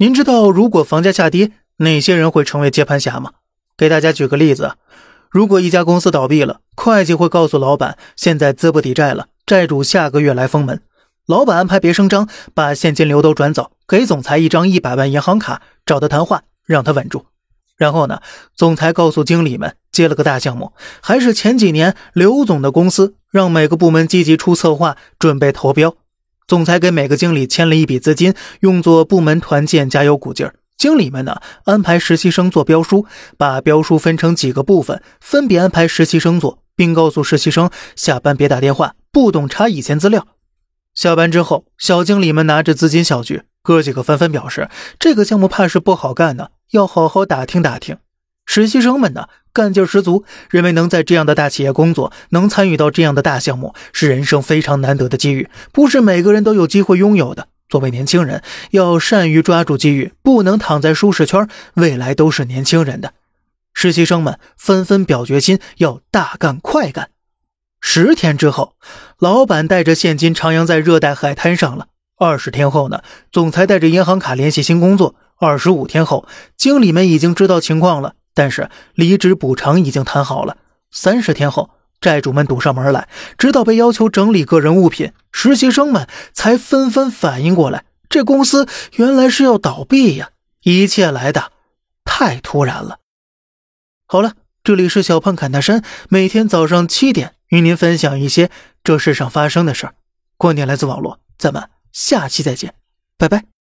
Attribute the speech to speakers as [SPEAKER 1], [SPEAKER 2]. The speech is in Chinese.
[SPEAKER 1] 您知道如果房价下跌，哪些人会成为接盘侠吗？给大家举个例子，如果一家公司倒闭了，会计会告诉老板，现在资不抵债了，债主下个月来封门。老板安排别声张，把现金流都转走，给总裁一张一百万银行卡，找他谈话，让他稳住。然后呢，总裁告诉经理们，接了个大项目，还是前几年刘总的公司，让每个部门积极出策划，准备投标。总裁给每个经理签了一笔资金，用作部门团建，加油鼓劲儿。经理们呢，安排实习生做标书，把标书分成几个部分，分别安排实习生做，并告诉实习生下班别打电话，不懂查以前资料。下班之后，小经理们拿着资金小聚，哥几个纷纷表示这个项目怕是不好干呢，要好好打听打听。实习生们呢，干劲十足，认为能在这样的大企业工作，能参与到这样的大项目，是人生非常难得的机遇，不是每个人都有机会拥有的。作为年轻人，要善于抓住机遇，不能躺在舒适圈。未来都是年轻人的。实习生们纷纷表决心，要大干快干。十天之后，老板带着现金徜徉在热带海滩上了。二十天后呢，总裁带着银行卡联系新工作。二十五天后，经理们已经知道情况了，但是离职补偿已经谈好了。三十天后。债主们堵上门来，直到被要求整理个人物品，实习生们才纷纷反应过来，这公司原来是要倒闭呀！一切来的太突然了。好了，这里是小胖侃大山，每天早上七点与您分享一些这世上发生的事儿。观点来自网络，咱们下期再见，拜拜。